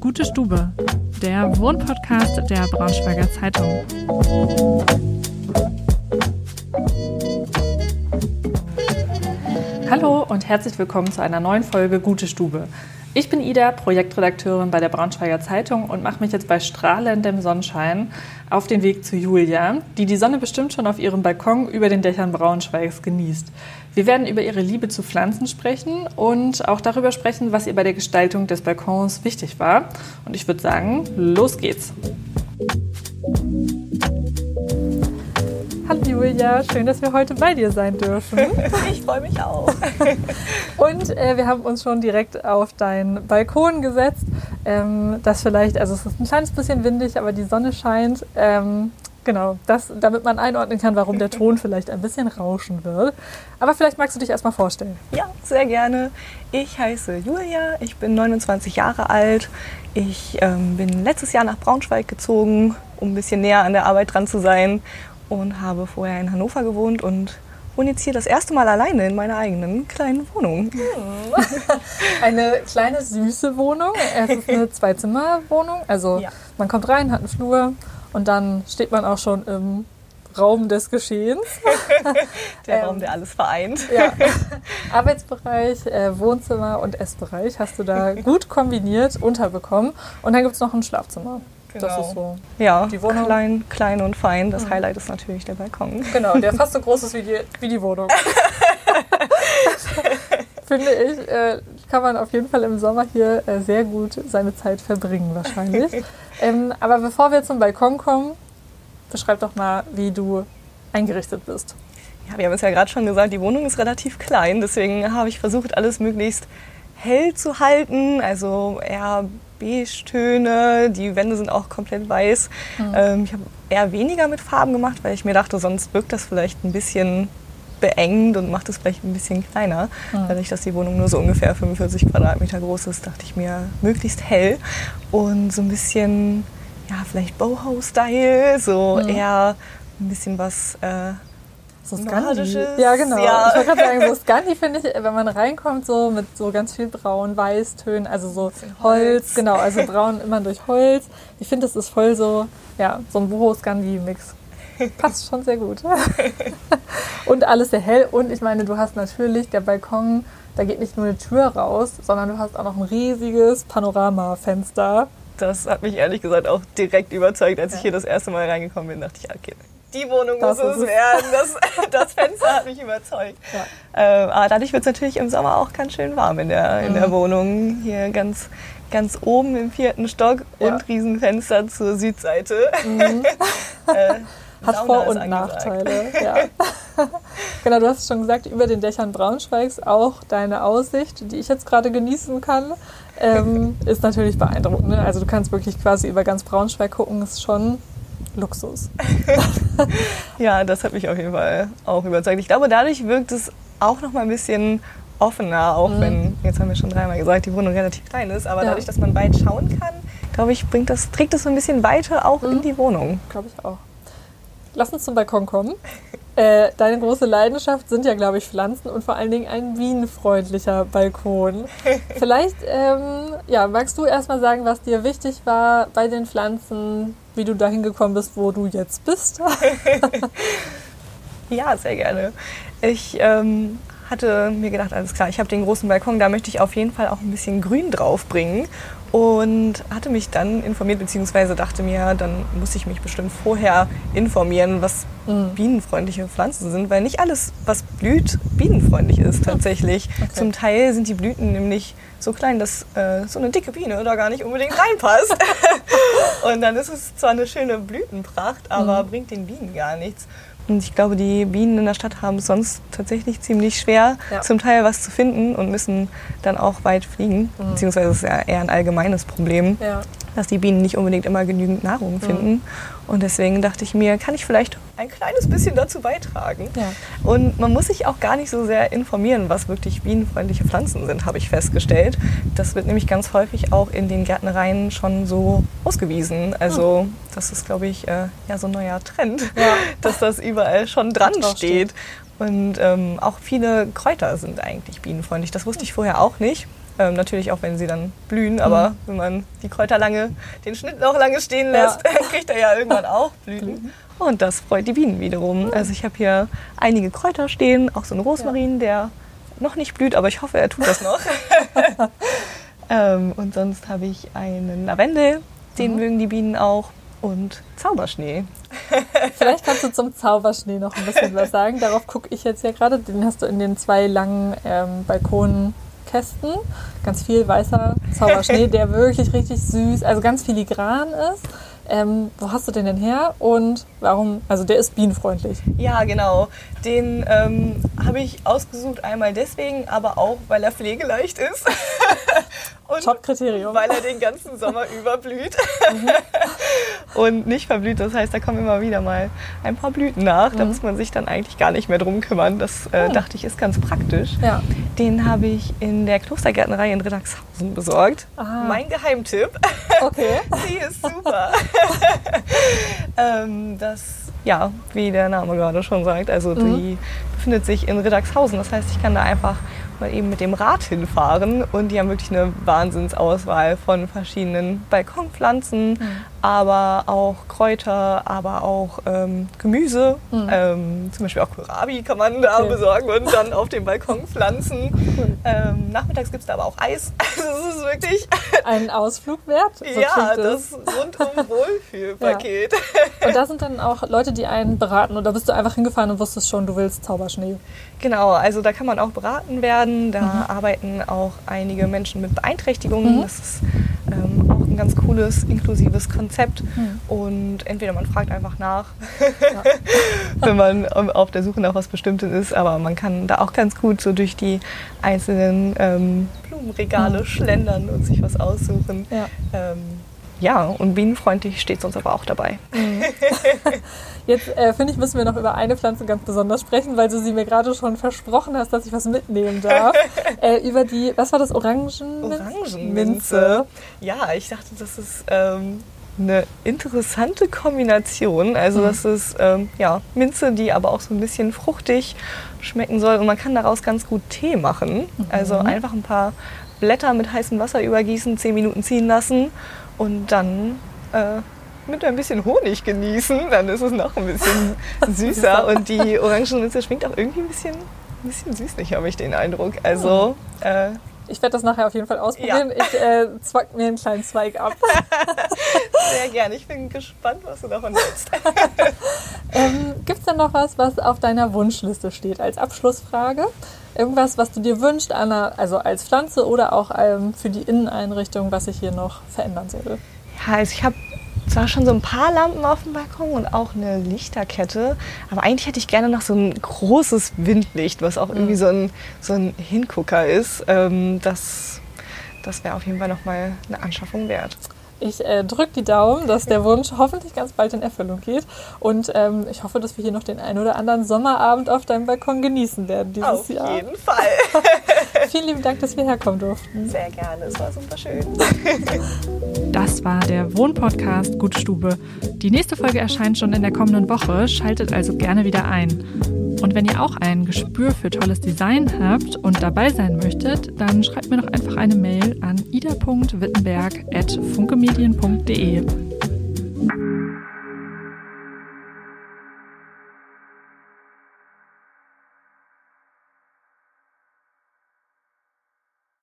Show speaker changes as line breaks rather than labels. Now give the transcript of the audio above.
Gute Stube, der Wohnpodcast der Braunschweiger Zeitung. Hallo und herzlich willkommen zu einer neuen Folge Gute Stube. Ich bin Ida, Projektredakteurin bei der Braunschweiger Zeitung und mache mich jetzt bei strahlendem Sonnenschein auf den Weg zu Julia, die die Sonne bestimmt schon auf ihrem Balkon über den Dächern Braunschweigs genießt. Wir werden über ihre Liebe zu Pflanzen sprechen und auch darüber sprechen, was ihr bei der Gestaltung des Balkons wichtig war. Und ich würde sagen, los geht's. Hallo Julia, schön, dass wir heute bei dir sein dürfen.
Ich freue mich auch.
Und äh, wir haben uns schon direkt auf deinen Balkon gesetzt. Ähm, das vielleicht, also es ist ein kleines bisschen windig, aber die Sonne scheint. Ähm, genau, das, damit man einordnen kann, warum der Ton vielleicht ein bisschen rauschen wird. Aber vielleicht magst du dich erstmal vorstellen.
Ja, sehr gerne. Ich heiße Julia, ich bin 29 Jahre alt. Ich ähm, bin letztes Jahr nach Braunschweig gezogen, um ein bisschen näher an der Arbeit dran zu sein und habe vorher in Hannover gewohnt und wohne jetzt hier das erste Mal alleine in meiner eigenen kleinen Wohnung.
Eine kleine, süße Wohnung. Es ist eine Zwei-Zimmer-Wohnung. Also ja. man kommt rein, hat einen Flur und dann steht man auch schon im Raum des Geschehens.
der ähm, Raum, der alles vereint.
Ja. Arbeitsbereich, äh, Wohnzimmer und Essbereich hast du da gut kombiniert unterbekommen. Und dann gibt es noch ein Schlafzimmer.
Genau. Das ist so. Ja, die Wohnung. Klein, klein und fein. Das mhm. Highlight ist natürlich der Balkon.
Genau, der fast so groß ist wie die, wie die Wohnung. Finde ich, äh, kann man auf jeden Fall im Sommer hier äh, sehr gut seine Zeit verbringen, wahrscheinlich. ähm, aber bevor wir zum Balkon kommen, beschreib doch mal, wie du eingerichtet bist.
Ja, wir haben es ja gerade schon gesagt, die Wohnung ist relativ klein, deswegen habe ich versucht, alles möglichst hell zu halten, also eher Beige-Töne. Die Wände sind auch komplett weiß. Mhm. Ähm, ich habe eher weniger mit Farben gemacht, weil ich mir dachte, sonst wirkt das vielleicht ein bisschen beengt und macht es vielleicht ein bisschen kleiner. Mhm. Dadurch, dass die Wohnung nur so ungefähr 45 Quadratmeter groß ist, dachte ich mir, möglichst hell und so ein bisschen, ja, vielleicht Bauhaus-Style, so mhm. eher ein bisschen was äh,
so Scandi. Ja, genau. Ja. Ich wollte gerade sagen, so Scandi finde ich, wenn man reinkommt, so mit so ganz viel braun, weiß Tönen, also so Holz. Holz, genau, also braun immer durch Holz. Ich finde, das ist voll so, ja, so ein Boho-Scandi-Mix. Passt schon sehr gut. und alles sehr hell. Und ich meine, du hast natürlich der Balkon, da geht nicht nur eine Tür raus, sondern du hast auch noch ein riesiges Panoramafenster.
Das hat mich ehrlich gesagt auch direkt überzeugt, als ja. ich hier das erste Mal reingekommen bin. dachte ich, okay, die Wohnung das muss es werden. Das, das, Fenster hat mich überzeugt. Ja. Ähm, aber dadurch wird es natürlich im Sommer auch ganz schön warm in der, in der mhm. Wohnung. Hier ganz, ganz oben im vierten Stock ja. und Riesenfenster zur Südseite. Mhm.
äh, hat Vor- und Nachteile. Ja. genau, du hast es schon gesagt, über den Dächern Braunschweigs auch deine Aussicht, die ich jetzt gerade genießen kann, ähm, ist natürlich beeindruckend. Ne? Also du kannst wirklich quasi über ganz Braunschweig gucken, ist schon Luxus.
ja, das hat mich auf jeden Fall auch überzeugt. Ich glaube, dadurch wirkt es auch noch mal ein bisschen offener, auch mhm. wenn, jetzt haben wir schon dreimal gesagt, die Wohnung relativ klein ist, aber ja. dadurch, dass man weit schauen kann, glaube ich, bringt das, trägt das so ein bisschen weiter auch mhm. in die Wohnung.
Glaube ich auch. Lass uns zum Balkon kommen. Äh, deine große Leidenschaft sind ja, glaube ich, Pflanzen und vor allen Dingen ein bienenfreundlicher Balkon. Vielleicht ähm, ja, magst du erstmal sagen, was dir wichtig war bei den Pflanzen, wie du dahin gekommen bist, wo du jetzt bist?
ja, sehr gerne. Ich ähm, hatte mir gedacht, alles klar, ich habe den großen Balkon, da möchte ich auf jeden Fall auch ein bisschen Grün draufbringen und hatte mich dann informiert, beziehungsweise dachte mir, dann muss ich mich bestimmt vorher informieren, was mhm. bienenfreundliche Pflanzen sind, weil nicht alles, was blüht, bienenfreundlich ist tatsächlich. Okay. Zum Teil sind die Blüten nämlich so klein, dass äh, so eine dicke Biene da gar nicht unbedingt reinpasst. und dann ist es zwar eine schöne Blütenpracht, aber mhm. bringt den Bienen gar nichts. Und ich glaube, die Bienen in der Stadt haben es sonst tatsächlich ziemlich schwer, ja. zum Teil was zu finden und müssen dann auch weit fliegen. Mhm. Beziehungsweise ist es ja eher ein allgemeines Problem, ja. dass die Bienen nicht unbedingt immer genügend Nahrung finden. Mhm. Und deswegen dachte ich mir, kann ich vielleicht ein kleines bisschen dazu beitragen. Ja. Und man muss sich auch gar nicht so sehr informieren, was wirklich bienenfreundliche Pflanzen sind, habe ich festgestellt. Das wird nämlich ganz häufig auch in den Gärtnereien schon so ausgewiesen. Also das ist, glaube ich, äh, ja, so ein neuer Trend, ja. dass das überall schon dran steht. Und ähm, auch viele Kräuter sind eigentlich bienenfreundlich. Das wusste ich vorher auch nicht. Ähm, natürlich auch, wenn sie dann blühen, aber mhm. wenn man die Kräuter lange, den Schnittlauch lange stehen lässt, ja. kriegt er ja irgendwann auch Blüten. Und das freut die Bienen wiederum. Mhm. Also ich habe hier einige Kräuter stehen, auch so ein Rosmarin, ja. der noch nicht blüht, aber ich hoffe, er tut das noch. ähm, und sonst habe ich einen Lavendel, den mhm. mögen die Bienen auch. Und Zauberschnee.
Vielleicht kannst du zum Zauberschnee noch ein bisschen was sagen. Darauf gucke ich jetzt ja gerade. Den hast du in den zwei langen ähm, Balkonen Kästen. Ganz viel weißer Zauberschnee, der wirklich richtig süß, also ganz filigran ist. Ähm, wo hast du den denn her und warum? Also der ist bienenfreundlich.
Ja, genau. Den ähm, habe ich ausgesucht einmal deswegen, aber auch, weil er pflegeleicht ist.
und Top-Kriterium.
Weil er den ganzen Sommer überblüht mhm. und nicht verblüht. Das heißt, da kommen immer wieder mal ein paar Blüten nach. Da mhm. muss man sich dann eigentlich gar nicht mehr drum kümmern. Das äh, mhm. dachte ich ist ganz praktisch. Ja. Den habe ich in der Klostergärtnerei in Riddagshausen besorgt. Aha. Mein Geheimtipp. Okay. Die ist super. ähm, das, ja, wie der Name gerade schon sagt, also mhm. die befindet sich in Riddagshausen. Das heißt, ich kann da einfach mal eben mit dem Rad hinfahren und die haben wirklich eine Wahnsinnsauswahl von verschiedenen Balkonpflanzen, mhm. aber auch Kräuter, aber auch ähm, Gemüse. Mhm. Ähm, zum Beispiel auch Kohlrabi kann man da okay. besorgen und dann auf dem Balkon pflanzen. Ähm, nachmittags gibt es da aber auch Eis. Also es ist wirklich...
Ein Ausflug wert?
So ja, das rundum Wohlfühlpaket.
Ja. Und da sind dann auch Leute, die einen beraten oder bist du einfach hingefahren und wusstest schon, du willst Zauberschnee?
Genau, also da kann man auch beraten werden. Da mhm. arbeiten auch einige Menschen mit Beeinträchtigungen. Mhm. Das ist ähm, auch ein ganz cooles, inklusives Konzept. Mhm. Und entweder man fragt einfach nach, ja. wenn man auf der Suche nach was Bestimmtes ist, aber man kann da auch ganz gut so durch die einzelnen ähm, Blumenregale mhm. schlendern und sich was aussuchen. Ja. Ähm, ja, und bienenfreundlich steht es uns aber auch dabei. Mhm.
Jetzt äh, finde ich, müssen wir noch über eine Pflanze ganz besonders sprechen, weil du sie mir gerade schon versprochen hast, dass ich was mitnehmen darf. äh, über die, was war das, Orangenminze?
Orangenminze. Ja, ich dachte, das ist ähm, eine interessante Kombination. Also mhm. das ist ähm, ja, Minze, die aber auch so ein bisschen fruchtig schmecken soll. Und man kann daraus ganz gut Tee machen. Mhm. Also einfach ein paar Blätter mit heißem Wasser übergießen, 10 Minuten ziehen lassen und dann äh, mit ein bisschen Honig genießen, dann ist es noch ein bisschen süßer und die Orangenminze schmeckt auch irgendwie ein bisschen, ein bisschen süßlich, habe ich den Eindruck. Also äh,
ich werde das nachher auf jeden Fall ausprobieren. Ja. Ich äh, zwack mir einen kleinen Zweig ab.
Sehr gerne. Ich bin gespannt, was du davon hältst.
ähm, Gibt es denn noch was, was auf deiner Wunschliste steht als Abschlussfrage? Irgendwas, was du dir wünschst, Anna, also als Pflanze oder auch ähm, für die Inneneinrichtung, was sich hier noch verändern soll?
Ja, also ich habe zwar schon so ein paar Lampen auf dem Balkon und auch eine Lichterkette, aber eigentlich hätte ich gerne noch so ein großes Windlicht, was auch irgendwie mhm. so ein, so ein Hingucker ist. Ähm, das das wäre auf jeden Fall nochmal eine Anschaffung wert.
Ich äh, drücke die Daumen, dass der Wunsch hoffentlich ganz bald in Erfüllung geht. Und ähm, ich hoffe, dass wir hier noch den einen oder anderen Sommerabend auf deinem Balkon genießen werden dieses
auf
Jahr.
Auf jeden Fall.
Vielen lieben Dank, dass wir herkommen durften.
Sehr gerne, es war super schön.
Das war der Wohnpodcast Gutstube. Die nächste Folge erscheint schon in der kommenden Woche. Schaltet also gerne wieder ein. Und wenn ihr auch ein Gespür für tolles Design habt und dabei sein möchtet, dann schreibt mir doch einfach eine Mail an ida.wittenberg.funkemedien.de.